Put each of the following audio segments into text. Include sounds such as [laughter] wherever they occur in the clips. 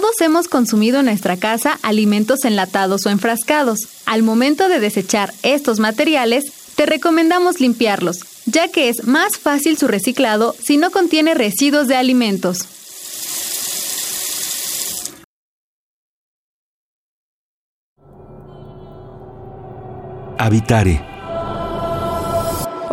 Todos hemos consumido en nuestra casa alimentos enlatados o enfrascados. Al momento de desechar estos materiales, te recomendamos limpiarlos, ya que es más fácil su reciclado si no contiene residuos de alimentos. Habitare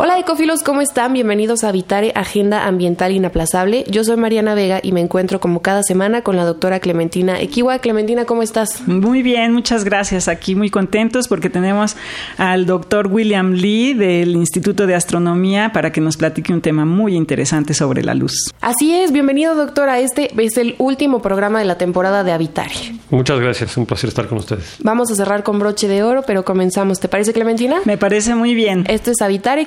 Hola ecofilos, ¿cómo están? Bienvenidos a Habitare, Agenda Ambiental Inaplazable. Yo soy Mariana Vega y me encuentro como cada semana con la doctora Clementina Equiwa. Clementina, ¿cómo estás? Muy bien, muchas gracias. Aquí muy contentos porque tenemos al doctor William Lee del Instituto de Astronomía para que nos platique un tema muy interesante sobre la luz. Así es, bienvenido doctora. Este es el último programa de la temporada de Habitare. Muchas gracias, un placer estar con ustedes. Vamos a cerrar con broche de oro, pero comenzamos. ¿Te parece Clementina? Me parece muy bien. Esto es Habitare,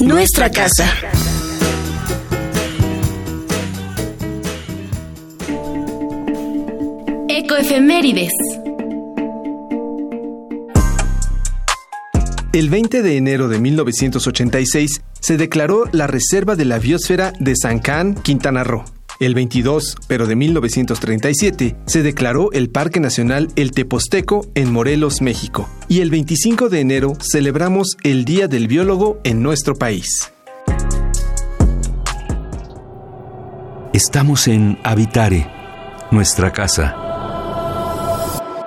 nuestra casa. Ecoefemérides. El 20 de enero de 1986 se declaró la Reserva de la Biosfera de San Can, Quintana Roo. El 22, pero de 1937, se declaró el Parque Nacional El Teposteco en Morelos, México. Y el 25 de enero celebramos el Día del Biólogo en nuestro país. Estamos en Habitare, nuestra casa.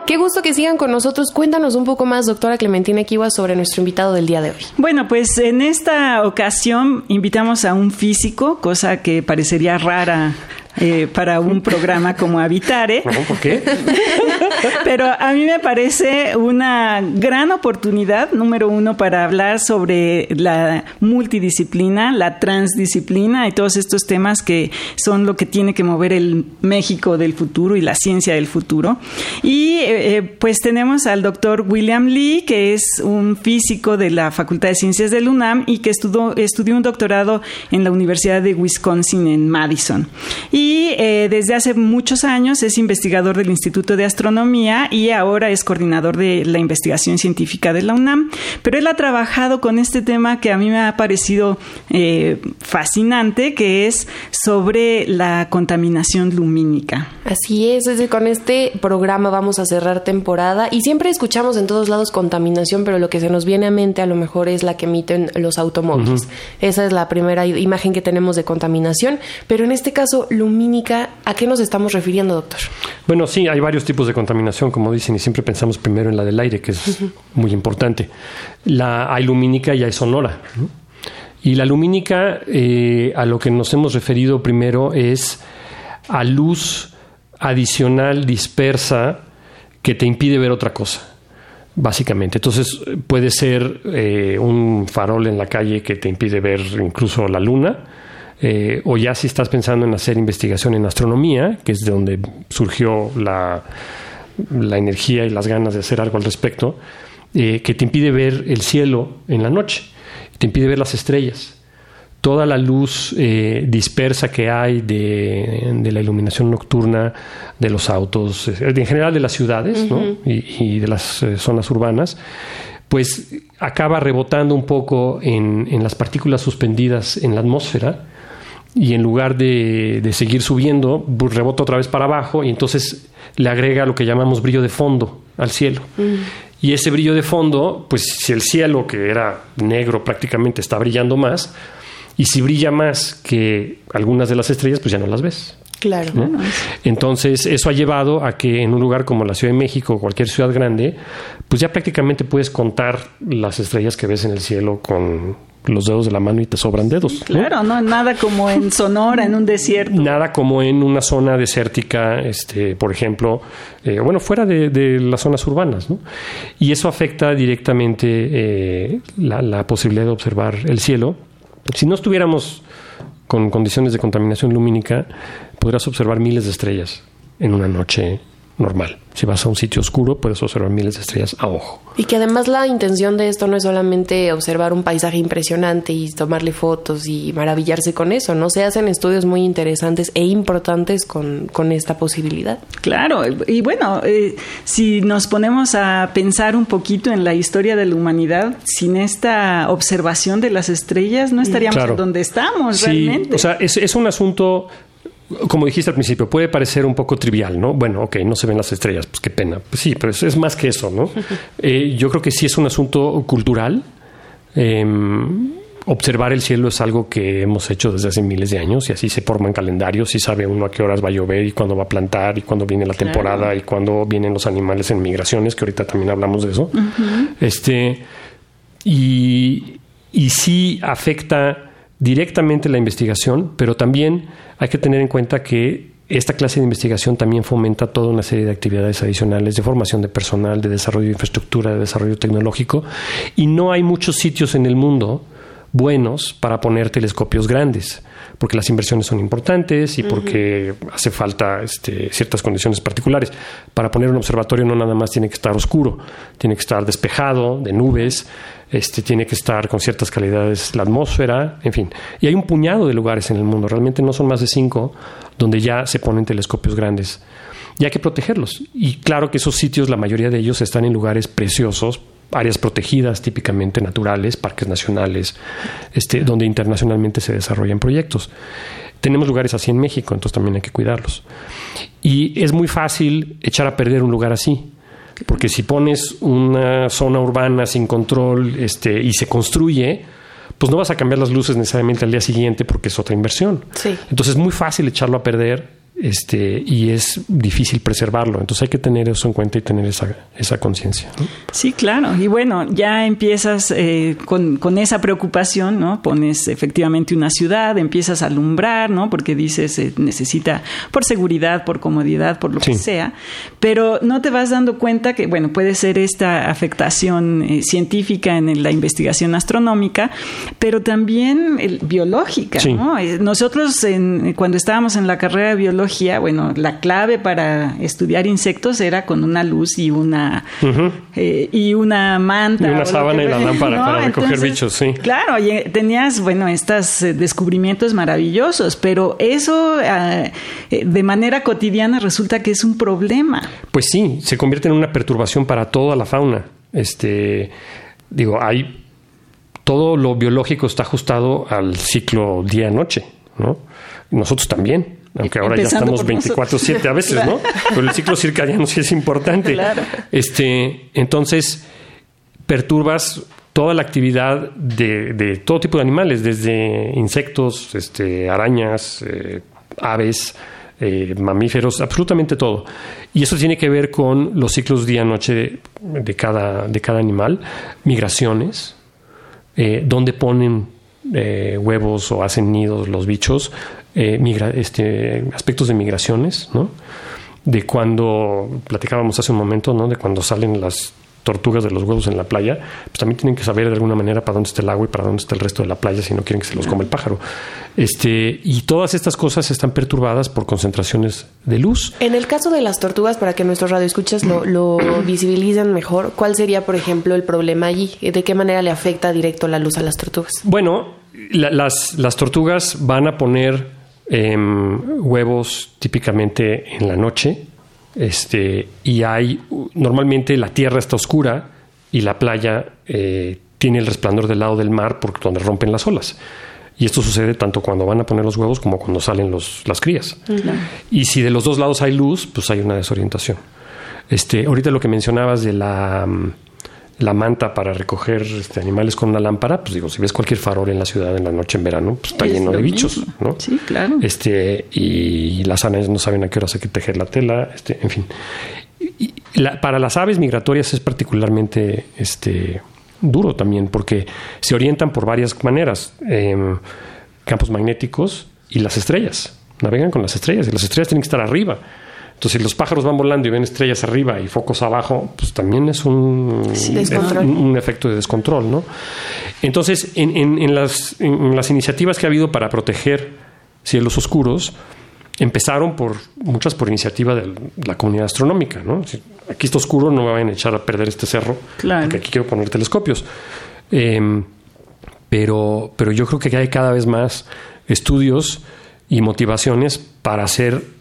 Qué gusto que sigan con nosotros. Cuéntanos un poco más, doctora Clementina Kiwa, sobre nuestro invitado del día de hoy. Bueno, pues en esta ocasión invitamos a un físico, cosa que parecería rara eh, para un programa como Habitare. [laughs] ¿Por qué? [laughs] Pero a mí me parece una gran oportunidad, número uno, para hablar sobre la multidisciplina, la transdisciplina y todos estos temas que son lo que tiene que mover el México del futuro y la ciencia del futuro. Y eh, eh, pues tenemos al doctor William Lee, que es un físico de la Facultad de Ciencias del UNAM y que estudió, estudió un doctorado en la Universidad de Wisconsin en Madison. Y y eh, desde hace muchos años es investigador del Instituto de Astronomía y ahora es coordinador de la investigación científica de la UNAM. Pero él ha trabajado con este tema que a mí me ha parecido eh, fascinante, que es sobre la contaminación lumínica. Así es, es con este programa vamos a cerrar temporada y siempre escuchamos en todos lados contaminación, pero lo que se nos viene a mente a lo mejor es la que emiten los automóviles. Esa es la primera imagen que tenemos de contaminación, pero en este caso lumínica ¿a qué nos estamos refiriendo, doctor? Bueno, sí, hay varios tipos de contaminación, como dicen, y siempre pensamos primero en la del aire, que es muy importante. La, hay lumínica y hay sonora. Y la lumínica, eh, a lo que nos hemos referido primero, es a luz adicional dispersa que te impide ver otra cosa básicamente. Entonces puede ser eh, un farol en la calle que te impide ver incluso la luna, eh, o ya si estás pensando en hacer investigación en astronomía, que es de donde surgió la, la energía y las ganas de hacer algo al respecto, eh, que te impide ver el cielo en la noche, te impide ver las estrellas. Toda la luz eh, dispersa que hay de, la iluminación nocturna de los autos, en general de las ciudades y, de las zonas urbanas, pues acaba rebotando un poco en, en las partículas suspendidas en la atmósfera y en lugar de, seguir subiendo, pues, rebota otra vez para abajo y entonces le agrega lo que llamamos brillo de fondo al cielo. Mm. Y ese brillo de fondo, pues si el cielo, que era negro prácticamente, está brillando más, y si brilla más que algunas de las estrellas, pues ya no las ves. Claro. Entonces, eso ha llevado a que en un lugar como la Ciudad de México o cualquier ciudad grande, pues ya prácticamente puedes contar las estrellas que ves en el cielo con los dedos de la mano y te sobran dedos. Claro, no nada como en Sonora, en un desierto. Nada como en una zona desértica, este, por ejemplo, eh, bueno, fuera de, las zonas urbanas, ¿no? Y eso afecta directamente eh, la, la posibilidad de observar el cielo. Si no estuviéramos con condiciones de contaminación lumínica, podrás observar miles de estrellas en una noche normal. Si vas a un sitio oscuro, puedes observar miles de estrellas a ojo. Y que además la intención de esto no es solamente observar un paisaje impresionante y tomarle fotos y maravillarse con eso, ¿no? Se hacen estudios muy interesantes e importantes con, esta posibilidad. Claro, y bueno, eh, si nos ponemos a pensar un poquito en la historia de la humanidad, sin esta observación de las estrellas, no estaríamos donde estamos realmente. O sea, es, es un asunto como dijiste al principio, puede parecer un poco trivial, ¿no? Bueno, ok, no se ven las estrellas, pues qué pena. Pues sí, pero es, más que eso, ¿no? [laughs] Eh, yo creo que sí es un asunto cultural. Em, observar el cielo es algo que hemos hecho desde hace miles de años y así se forman calendarios y sabe uno a qué horas va a llover y cuándo va a plantar y cuándo viene la temporada y cuándo vienen los animales en migraciones, que ahorita también hablamos de eso. Este, y, y sí afecta directamente la investigación, pero también hay que tener en cuenta que esta clase de investigación también fomenta toda una serie de actividades adicionales de formación de personal, de desarrollo de infraestructura, de desarrollo tecnológico, y no hay muchos sitios en el mundo buenos para poner telescopios grandes, porque las inversiones son importantes y porque hace falta este, ciertas condiciones particulares. Para poner un observatorio no nada más tiene que estar oscuro, tiene que estar despejado, de nubes, este, tiene que estar con ciertas calidades la atmósfera, en fin. Y hay un puñado de lugares en el mundo, realmente no son más de cinco, donde ya se ponen telescopios grandes. Y hay que protegerlos. Y claro que esos sitios, la mayoría de ellos están en lugares preciosos, áreas protegidas típicamente naturales, parques nacionales, este, donde internacionalmente se desarrollan proyectos. Tenemos lugares así en México, entonces también hay que cuidarlos. Y es muy fácil echar a perder un lugar así porque si pones una zona urbana sin control este, y se construye, pues no vas a cambiar las luces necesariamente al día siguiente porque es otra inversión. Entonces es muy fácil echarlo a perder este, y es difícil preservarlo. Entonces hay que tener eso en cuenta y tener esa, esa conciencia. Sí, claro. Y bueno, ya empiezas eh, con, con, esa preocupación, ¿no? Pones efectivamente una ciudad, empiezas a alumbrar, ¿no? Porque dices, eh, necesita por seguridad, por comodidad, por lo que sea, pero no te vas dando cuenta que, bueno, puede ser esta afectación eh, científica en la investigación astronómica, pero también biológica, ¿no? Nosotros en, cuando estábamos en la carrera de biología, bueno, la clave para estudiar insectos era con una luz y una eh, y una manta. Y una sábana y la lámpara [laughs] para recoger bichos, sí. Claro, tenías, bueno, estos eh, descubrimientos maravillosos, pero eso ah, eh, de manera cotidiana resulta que es un problema. Pues sí, se convierte en una perturbación para toda la fauna. Este, digo, hay todo lo biológico está ajustado al ciclo día-noche, ¿no? Nosotros también aunque ahora ya estamos 24/7 a veces, ¿no? [laughs] Pero el ciclo circadiano sí es importante. Este, entonces perturbas toda la actividad de, todo tipo de animales, desde insectos, este, arañas, eh, aves, eh, mamíferos, absolutamente todo. Y eso tiene que ver con los ciclos día-noche de cada, de cada animal, migraciones, eh, donde ponen eh, huevos o hacen nidos los bichos, eh, este, aspectos de migraciones, ¿no? De cuando, platicábamos hace un momento, ¿no? De cuando salen las tortugas de los huevos en la playa, pues también tienen que saber de alguna manera para dónde está el agua y para dónde está el resto de la playa si no quieren que se los coma el pájaro. Este, y todas estas cosas están perturbadas por concentraciones de luz. En el caso de las tortugas, para que nuestros radioescuchas lo, lo [clears throat] visibilicen mejor, ¿cuál sería, por ejemplo, el problema allí? ¿De qué manera le afecta directo la luz a las tortugas? Bueno, las, las tortugas van a poner em, huevos típicamente en la noche este, y hay, normalmente la tierra está oscura y la playa eh, tiene el resplandor del lado del mar porque donde rompen las olas. Y esto sucede tanto cuando van a poner los huevos como cuando salen los, las crías. Y si de los dos lados hay luz, pues hay una desorientación. Este, ahorita lo que mencionabas de la, la manta para recoger este, animales con una lámpara, pues digo, si ves cualquier farol en la ciudad en la noche en verano, pues está lleno de bichos, ¿no? Sí, claro. Este, y las aves no saben a qué hora hay que tejer la tela, este, en fin. Y para las aves migratorias es particularmente este, duro también, porque se orientan por varias maneras. Em, campos magnéticos y las estrellas. Navegan con las estrellas y las estrellas tienen que estar arriba. Entonces, si los pájaros van volando y ven estrellas arriba y focos abajo, pues también es un, un, efecto de descontrol, ¿no? Entonces, en, las, iniciativas que ha habido para proteger cielos oscuros, empezaron por muchas por iniciativa de la comunidad astronómica, ¿no? aquí está oscuro, no me vayan a echar a perder este cerro, porque aquí quiero poner telescopios. Em, pero, pero yo creo que hay cada vez más estudios y motivaciones para hacer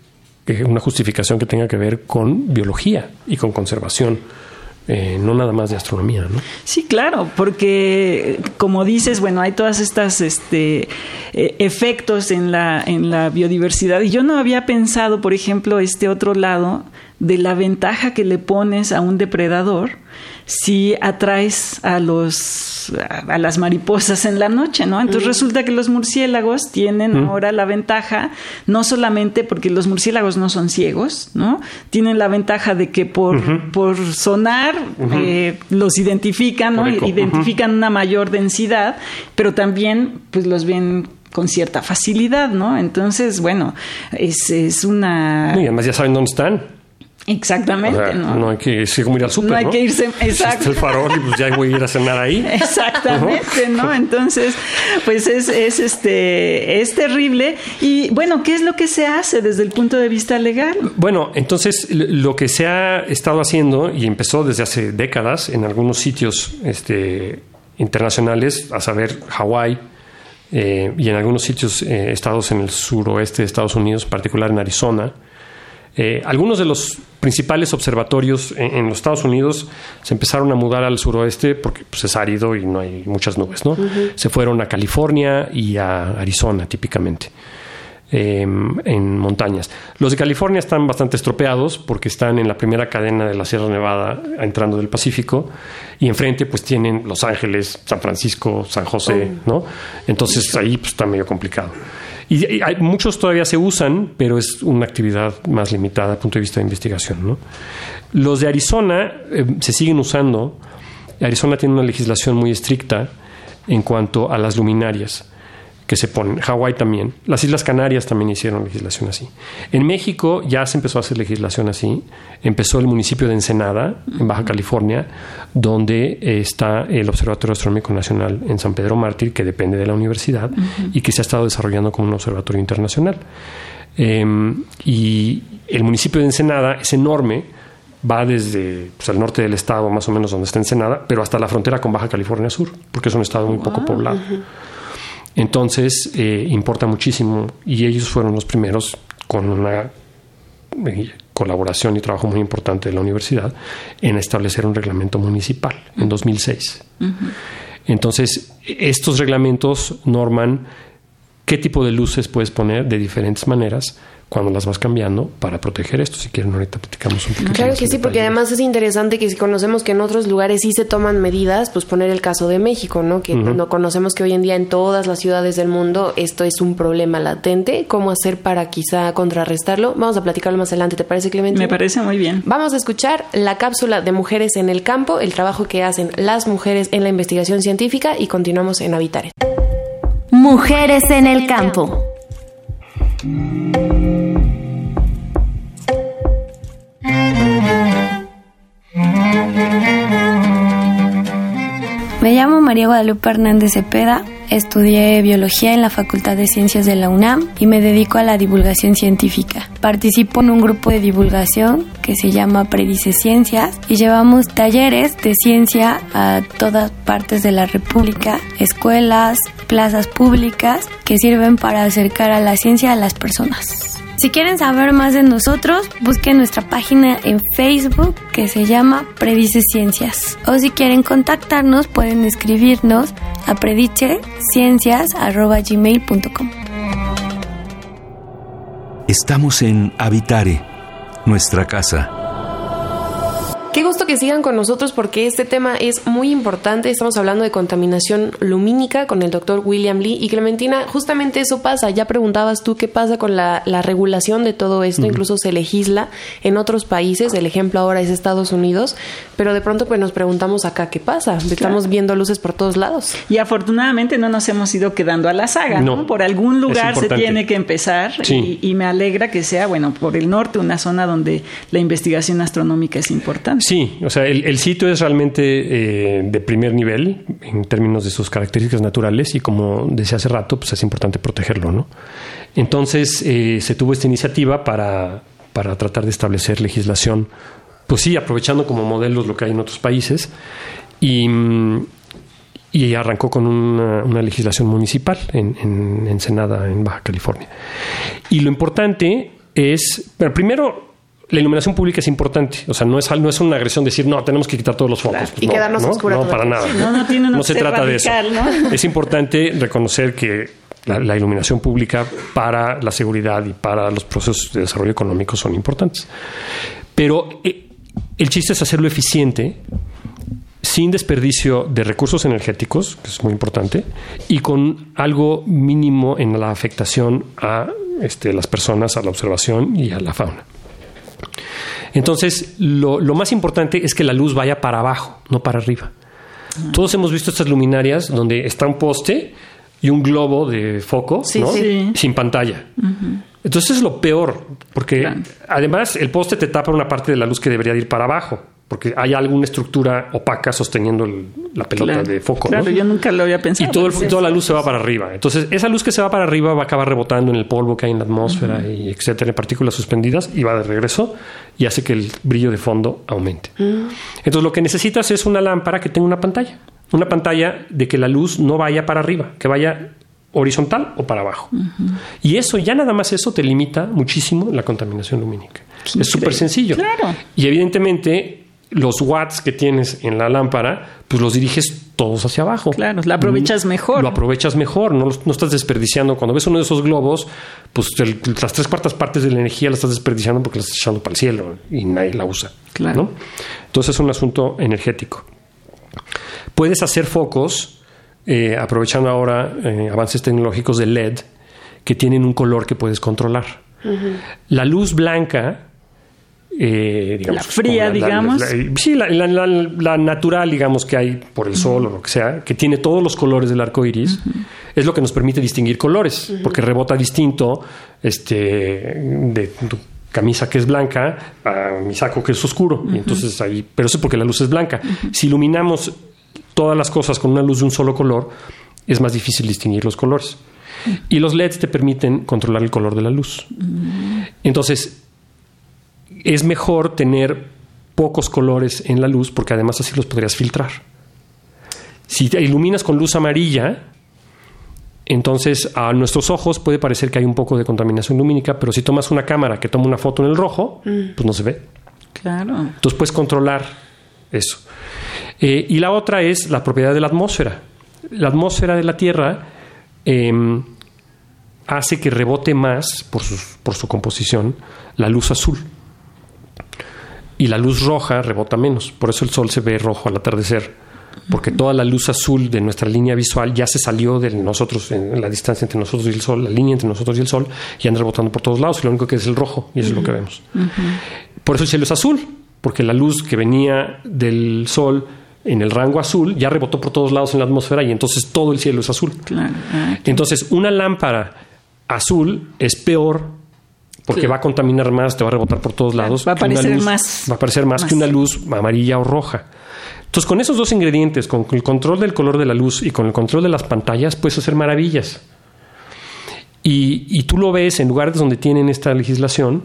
una justificación que tenga que ver con biología y con conservación. Eh, no nada más de astronomía, ¿no? Sí, claro, porque como dices, bueno, hay todas estas este, eh, efectos en la, en la biodiversidad y yo no había pensado, por ejemplo, este otro lado de la ventaja que le pones a un depredador si atraes a los a las mariposas en la noche, ¿no? Entonces resulta que los murciélagos tienen ahora la ventaja no solamente porque los murciélagos no son ciegos, ¿no? Tienen la ventaja de que por, por sonar eh, los identifican, ¿no? Identifican una mayor densidad, pero también pues los ven con cierta facilidad, ¿no? Entonces, bueno, es, es una... Y además ya saben dónde están. Exactamente, ¿no? No hay que irse como ir al súper, No hay que irse, [laughs] exacto. el farol y pues ya voy a ir a cenar ahí. [laughs] Exactamente, ¿no? Entonces, pues es, es, este, es terrible. Y bueno, ¿qué es lo que se hace desde el punto de vista legal? Bueno, entonces lo que se ha estado haciendo y empezó desde hace décadas en algunos sitios este, internacionales, a saber, Hawái, eh, y en algunos sitios, eh, estados en el suroeste de Estados Unidos, en particular en Arizona, eh, algunos de los principales observatorios en, los Estados Unidos se empezaron a mudar al suroeste porque pues, es árido y no hay muchas nubes, ¿no? Se fueron a California y a Arizona, típicamente. Em, en montañas. Los de California están bastante estropeados porque están en la primera cadena de la Sierra Nevada entrando del Pacífico y enfrente pues tienen Los Ángeles, San Francisco, San José, oh. ¿no? Entonces ahí pues, está medio complicado. Y, hay, muchos todavía se usan, pero es una actividad más limitada desde punto de vista de investigación. Los de Arizona eh, se siguen usando. Arizona tiene una legislación muy estricta en cuanto a las luminarias que se ponen. Hawái también. Las Islas Canarias también hicieron legislación así. En México ya se empezó a hacer legislación así. Empezó el municipio de Ensenada, en Baja California, donde está el Observatorio Astronómico Nacional en San Pedro Mártir, que depende de la universidad y que se ha estado desarrollando como un observatorio internacional. Em, y el municipio de Ensenada es enorme, va desde pues, el norte del estado, más o menos donde está Ensenada, pero hasta la frontera con Baja California Sur, porque es un estado muy poco poblado. Entonces, eh, importa muchísimo y ellos fueron los primeros con una eh, colaboración y trabajo muy importante de la universidad en establecer un reglamento municipal en 2006. Entonces, estos reglamentos norman qué tipo de luces puedes poner de diferentes maneras cuando las vas cambiando para proteger esto. Si quieren, ahorita platicamos un poquito. Claro que sí, porque además es interesante que si conocemos que en otros lugares sí se toman medidas, pues poner el caso de México, ¿no? Que no conocemos que hoy en día en todas las ciudades del mundo esto es un problema latente. ¿Cómo hacer para quizá contrarrestarlo? Vamos a platicarlo más adelante, ¿te parece, Clemente? Me parece muy bien. Vamos a escuchar la cápsula de Mujeres en el Campo, el trabajo que hacen las mujeres en la investigación científica y continuamos en Habitare. Mujeres en el Campo. Me llamo María Guadalupe Hernández Cepeda, estudié biología en la Facultad de Ciencias de la UNAM y me dedico a la divulgación científica. Participo en un grupo de divulgación que se llama Predice Ciencias y llevamos talleres de ciencia a todas partes de la República, escuelas, plazas públicas que sirven para acercar a la ciencia a las personas. Si quieren saber más de nosotros, busquen nuestra página en Facebook que se llama Predice Ciencias. O si quieren contactarnos, pueden escribirnos a prediceciencias.gmail.com. Estamos en Habitare, nuestra casa. Qué gusto que sigan con nosotros porque este tema es muy importante. Estamos hablando de contaminación lumínica con el doctor William Lee. Y Clementina, justamente eso pasa. Ya preguntabas tú qué pasa con la, regulación de todo esto. Incluso se legisla en otros países. El ejemplo ahora es Estados Unidos. Pero de pronto pues nos preguntamos acá qué pasa. Estamos viendo luces por todos lados. Y afortunadamente no nos hemos ido quedando a la saga. No, Por algún lugar se tiene que empezar. Y, me alegra que sea, bueno, por el norte, una zona donde la investigación astronómica es importante. Sí, o sea, el, sitio es realmente eh, de primer nivel en términos de sus características naturales y como decía hace rato, pues es importante protegerlo, ¿no? Entonces eh, se tuvo esta iniciativa para, para tratar de establecer legislación, pues sí, aprovechando como modelos lo que hay en otros países y, y arrancó con una, legislación municipal en, en Ensenada, en Baja California. Y lo importante es, pero primero la iluminación pública es importante. O sea, no es, no es una agresión decir, no, tenemos que quitar todos los focos. y quedarnos no, oscuros. No, para nada. No, se trata de eso. [laughs] Es importante reconocer que la, iluminación pública para la seguridad y para los procesos de desarrollo económico son importantes. Pero eh, el chiste es hacerlo eficiente sin desperdicio de recursos energéticos, que es muy importante, y con algo mínimo en la afectación a este, las personas, a la observación y a la fauna. Entonces, lo, más importante es que la luz vaya para abajo, no para arriba. Todos hemos visto estas luminarias donde está un poste y un globo de foco sin pantalla. Entonces es lo peor, porque además el poste te tapa una parte de la luz que debería ir para abajo porque hay alguna estructura opaca sosteniendo la pelota de foco. Claro, yo nunca lo había pensado. Y todo toda la luz se va para arriba. Entonces, esa luz que se va para arriba va a acabar rebotando en el polvo que hay en la atmósfera y etcétera, en partículas suspendidas y va de regreso y hace que el brillo de fondo aumente. Mm. Entonces, lo que necesitas es una lámpara que tenga una pantalla. Una pantalla de que la luz no vaya para arriba, que vaya horizontal o para abajo. Y eso, ya nada más eso te limita muchísimo la contaminación lumínica. Es súper sencillo. Claro. Y evidentemente los watts que tienes en la lámpara, pues los diriges todos hacia abajo. Claro, la aprovechas mm, mejor. Lo aprovechas mejor, no, no estás desperdiciando. Cuando ves uno de esos globos, pues las tres cuartas partes de la energía la estás desperdiciando porque la estás echando para el cielo y nadie la usa. Claro. Entonces es un asunto energético. Puedes hacer focos, eh, aprovechando ahora eh, avances tecnológicos de LED, que tienen un color que puedes controlar. La luz blanca eh, la fría, digamos. sí, la, natural, digamos, que hay por el sol o lo que sea, que tiene todos los colores del arco iris, es lo que nos permite distinguir colores, porque rebota distinto este, de tu camisa que es blanca a mi saco que es oscuro. y entonces ahí, pero eso es porque la luz es blanca. Si iluminamos todas las cosas con una luz de un solo color, es más difícil distinguir los colores. Y los LEDs te permiten controlar el color de la luz. Entonces, es mejor tener pocos colores en la luz porque además así los podrías filtrar. Si te iluminas con luz amarilla, entonces a nuestros ojos puede parecer que hay un poco de contaminación lumínica, pero si tomas una cámara que toma una foto en el rojo, mm. pues no se ve. Claro. Entonces puedes controlar eso. Eh, y la otra es la propiedad de la atmósfera. La atmósfera de la Tierra em, hace que rebote más, por por su composición, la luz azul y la luz roja rebota menos. Por eso el sol se ve rojo al atardecer. Porque toda la luz azul de nuestra línea visual ya se salió de nosotros, en la distancia entre nosotros y el sol, la línea entre nosotros y el sol, y anda rebotando por todos lados. Y lo único que es el rojo, y eso es lo que vemos. Por eso el cielo es azul, porque la luz que venía del sol en el rango azul ya rebotó por todos lados en la atmósfera y entonces todo el cielo es azul. Ah, entonces, una lámpara azul es peor porque va a contaminar más, te va a rebotar por todos lados. Va a aparecer más. Va a aparecer más, que una luz amarilla o roja. Entonces, con esos dos ingredientes, con el control del color de la luz y con el control de las pantallas, puedes hacer maravillas. Y, tú lo ves en lugares donde tienen esta legislación,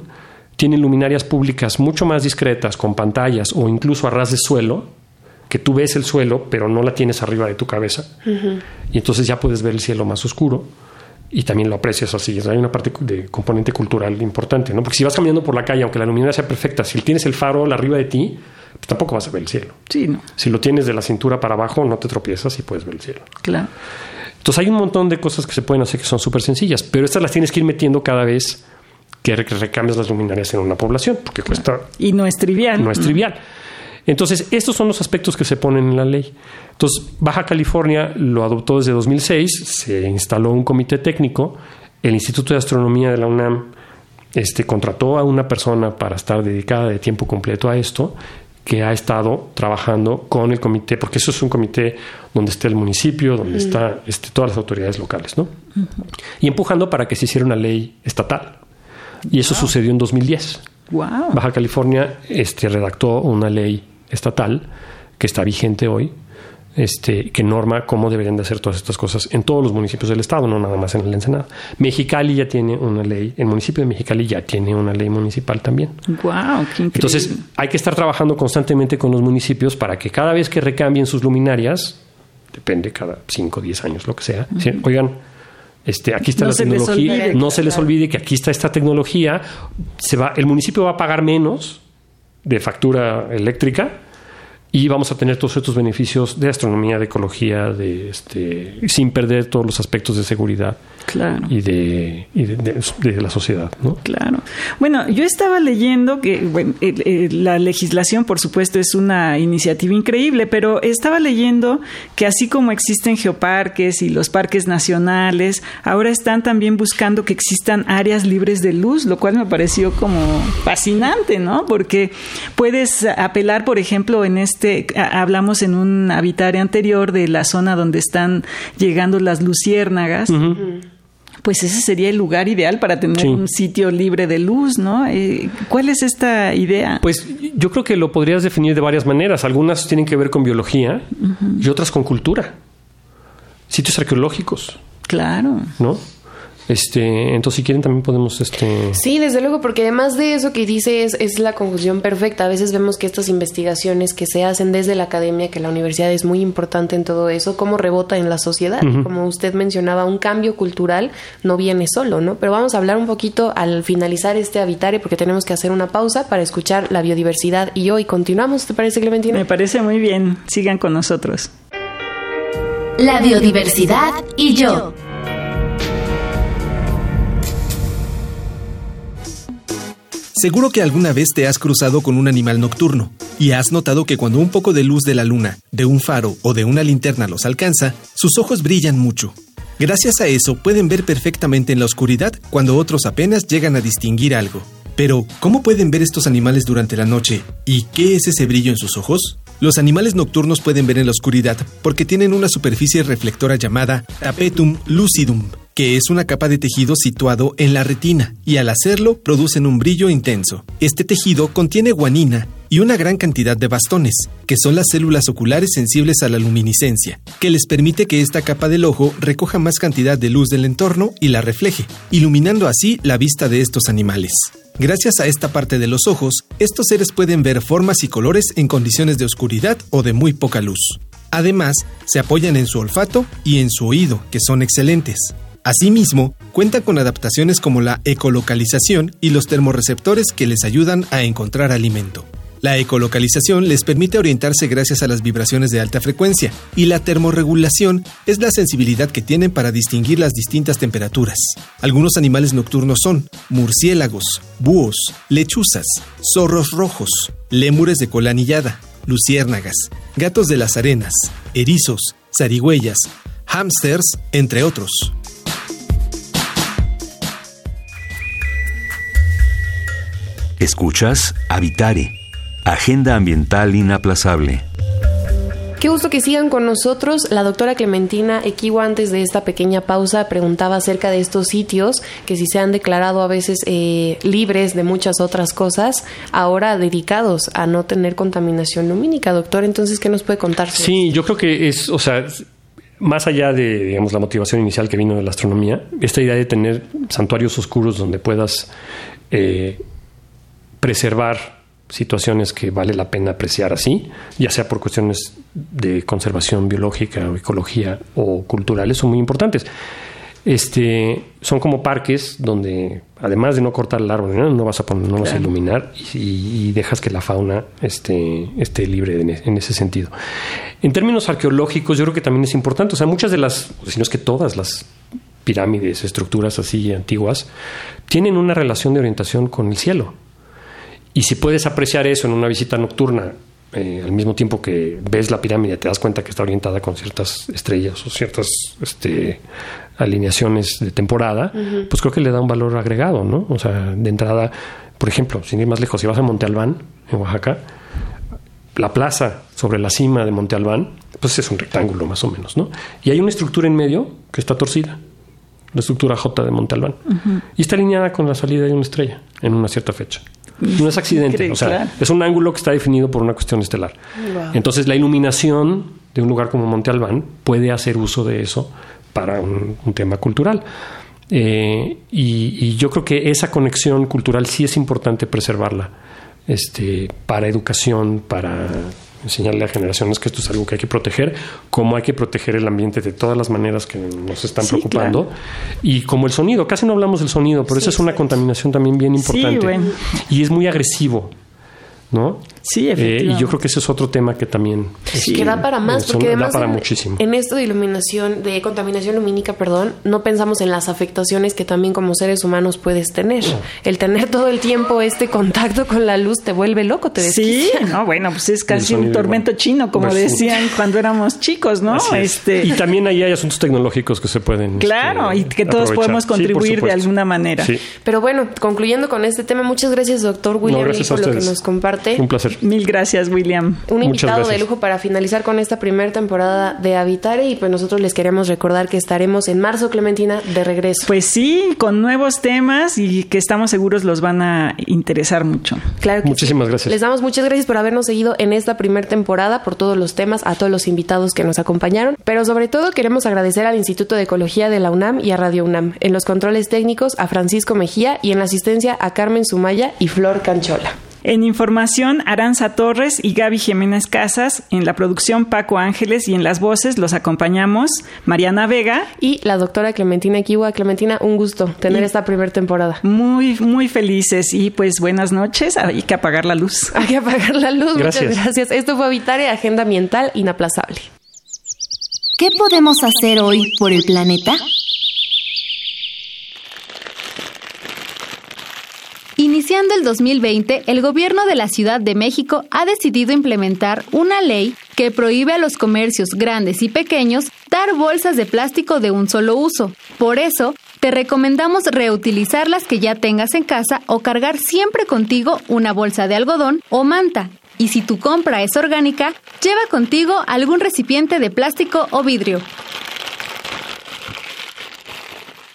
tienen luminarias públicas mucho más discretas, con pantallas o incluso a ras de suelo, que tú ves el suelo, pero no la tienes arriba de tu cabeza. Y entonces ya puedes ver el cielo más oscuro y también lo aprecias así. Hay una parte de componente cultural importante, ¿no? Porque si vas caminando por la calle, aunque la luminaria sea perfecta, si tienes el faro arriba de ti, pues tampoco vas a ver el cielo. Sí, no. Si lo tienes de la cintura para abajo, no te tropiezas y puedes ver el cielo. Claro. Entonces hay un montón de cosas que se pueden hacer que son súper sencillas, pero estas las tienes que ir metiendo cada vez que recambias las luminarias en una población, porque cuesta... Y no es trivial. No es trivial. Entonces, estos son los aspectos que se ponen en la ley. Entonces, Baja California lo adoptó desde 2006, se instaló un comité técnico, el Instituto de Astronomía de la UNAM este, contrató a una persona para estar dedicada de tiempo completo a esto, que ha estado trabajando con el comité, porque eso es un comité donde está el municipio, donde están este, todas las autoridades locales, ¿no? Y empujando para que se hiciera una ley estatal. Y eso sucedió en 2010. Baja California este, redactó una ley estatal que está vigente hoy, este, que norma cómo deberían de hacer todas estas cosas en todos los municipios del estado, no nada más en el Ensenado. Mexicali ya tiene una ley, el municipio de Mexicali ya tiene una ley municipal también. Wow, qué. Entonces, hay que estar trabajando constantemente con los municipios para que cada vez que recambien sus luminarias, depende cada 5 o 10 años, lo que sea, oigan, este, aquí está No la tecnología, olvide, no se les olvide que aquí está esta tecnología, se va, el municipio va a pagar menos de factura eléctrica y vamos a tener todos estos beneficios de astronomía, de ecología, de este, sin perder todos los aspectos de seguridad Claro. y de, y de, de- de la sociedad, ¿no? Claro. Bueno, yo estaba leyendo que bueno, el- el- la legislación, por supuesto, es una iniciativa increíble, pero estaba leyendo que así como existen geoparques y los parques nacionales, ahora están también buscando que existan áreas libres de luz, lo cual me pareció como fascinante, ¿no? Porque puedes apelar, por ejemplo, en este, a- hablamos en un habitario anterior de la zona donde están llegando las luciérnagas. Pues ese sería el lugar ideal para tener Sí. un sitio libre de luz, ¿no? Eh, ¿Cuál es esta idea? Pues yo creo que lo podrías definir de varias maneras. Algunas tienen que ver con biología y otras con cultura. Sitios arqueológicos, claro. ¿no? Este, entonces si quieren también podemos este Sí, desde luego, porque además de eso que dice es, es la confusión perfecta. A veces vemos que estas investigaciones que se hacen desde la academia, que la universidad es muy importante en todo eso, cómo rebota en la sociedad. Y Como usted mencionaba, un cambio cultural no viene solo, ¿no? Pero vamos a hablar un poquito al finalizar este habitare, porque tenemos que hacer una pausa para escuchar la biodiversidad. Y hoy continuamos, ¿te parece, Clementina? Me parece muy bien. Sigan con nosotros. La biodiversidad y yo. Seguro que alguna vez te has cruzado con un animal nocturno y has notado que cuando un poco de luz de la luna, de un faro o de una linterna los alcanza, sus ojos brillan mucho. Gracias a eso pueden ver perfectamente en la oscuridad cuando otros apenas llegan a distinguir algo. Pero, ¿cómo pueden ver estos animales durante la noche? ¿Y qué es ese brillo en sus ojos? Los animales nocturnos pueden ver en la oscuridad porque tienen una superficie reflectora llamada tapetum lucidum, que es una capa de tejido situado en la retina, y al hacerlo producen un brillo intenso. Este tejido contiene guanina y una gran cantidad de bastones, que son las células oculares sensibles a la luminiscencia, que les permite que esta capa del ojo recoja más cantidad de luz del entorno y la refleje, iluminando así la vista de estos animales. Gracias a esta parte de los ojos, estos seres pueden ver formas y colores en condiciones de oscuridad o de muy poca luz. Además, se apoyan en su olfato y en su oído, que son excelentes. Asimismo, cuentan con adaptaciones como la ecolocalización y los termorreceptores que les ayudan a encontrar alimento. La ecolocalización les permite orientarse gracias a las vibraciones de alta frecuencia y la termorregulación es la sensibilidad que tienen para distinguir las distintas temperaturas. Algunos animales nocturnos son murciélagos, búhos, lechuzas, zorros rojos, lémures de cola anillada, luciérnagas, gatos de las arenas, erizos, zarigüeyas, hámsters, entre otros. Escuchas Habitare, Agenda Ambiental Inaplazable. Qué gusto que sigan con nosotros. La doctora Clementina Equiwa, antes de esta pequeña pausa, preguntaba acerca de estos sitios que si se han declarado a veces eh, libres de muchas otras cosas, ahora dedicados a no tener contaminación lumínica. Doctor, entonces, ¿qué nos puede contar? Sí, yo creo que es, o sea, más allá de, digamos, la motivación inicial que vino de la astronomía, esta idea de tener santuarios oscuros donde puedas eh, preservar situaciones que vale la pena apreciar así, ya sea por cuestiones de conservación biológica o ecología o culturales, son muy importantes. Este, son como parques donde, además de no cortar el árbol, no, No vas a poner, no vas a iluminar y, y dejas que la fauna esté, esté libre en, e- en ese sentido. En términos arqueológicos, yo creo que también es importante. O sea, muchas de las, si no es que todas las pirámides, estructuras así antiguas, tienen una relación de orientación con el cielo. Y si puedes apreciar eso en una visita nocturna eh, al mismo tiempo que ves la pirámide, te das cuenta que está orientada con ciertas estrellas o ciertas este, alineaciones de temporada, pues creo que le da un valor agregado, ¿no? O sea, de entrada, por ejemplo, sin ir más lejos, si vas a Monte Albán, en Oaxaca, la plaza sobre la cima de Monte Albán, pues es un rectángulo más o menos, ¿no? Y hay una estructura en medio que está torcida, la estructura J de Monte Albán, y está alineada con la salida de una estrella en una cierta fecha. No es accidente, o sea, es un ángulo que está definido por una cuestión estelar. Entonces, la iluminación de un lugar como Monte Albán puede hacer uso de eso para un, tema cultural. Eh, y, yo creo que esa conexión cultural sí es importante preservarla este, para educación, para enseñarle a generaciones que esto es algo que hay que proteger, cómo hay que proteger el ambiente de todas las maneras que nos están preocupando y como el sonido, casi no hablamos del sonido, pero eso es una contaminación también bien importante. y es muy agresivo. ¿No? Sí, eh, y yo creo que ese es otro tema que también... Sí, que da para más, porque además para en, muchísimo. en esto de iluminación, de contaminación lumínica, perdón, no pensamos en las afectaciones que también como seres humanos puedes tener. El tener todo el tiempo este contacto con la luz te vuelve loco, te desquicia. Sí, no, bueno, pues es casi un tormento chino, como decían cuando éramos chicos, ¿no? Este... Y también ahí hay asuntos tecnológicos que se pueden... Claro, y que todos podemos contribuir de alguna manera. Pero bueno, concluyendo con este tema, muchas gracias, doctor William, por lo que nos comparte. Un placer. Mil gracias, William. Un invitado de lujo para finalizar con esta primera temporada de Habitare y pues nosotros les queremos recordar que estaremos en marzo, Clementina, de regreso. Pues sí, con nuevos temas y que estamos seguros los van a interesar mucho. Claro que Muchísimas gracias. Les damos muchas gracias por habernos seguido en esta primera temporada, por todos los temas, a todos los invitados que nos acompañaron, pero sobre todo queremos agradecer al Instituto de Ecología de la UNAM y a Radio UNAM, en los controles técnicos a Francisco Mejía y en la asistencia a Carmen Sumaya y Flor Canchola. En información, Aranza Torres y Gaby Jiménez Casas. En la producción, Paco Ángeles. Y en las voces los acompañamos Mariana Vega. Y la doctora Clementina Kiwa. Clementina, un gusto tener esta primera temporada. Muy, muy felices. Y pues buenas noches. Hay que apagar la luz. Hay que apagar la luz. Muchas gracias. Esto fue Habitare, Agenda Ambiental Inaplazable. ¿Qué podemos hacer hoy por el planeta? Iniciando el 2020, el gobierno de la Ciudad de México ha decidido implementar una ley que prohíbe a los comercios grandes y pequeños dar bolsas de plástico de un solo uso. Por eso, te recomendamos reutilizar las que ya tengas en casa o cargar siempre contigo una bolsa de algodón o manta. Y si tu compra es orgánica, lleva contigo algún recipiente de plástico o vidrio.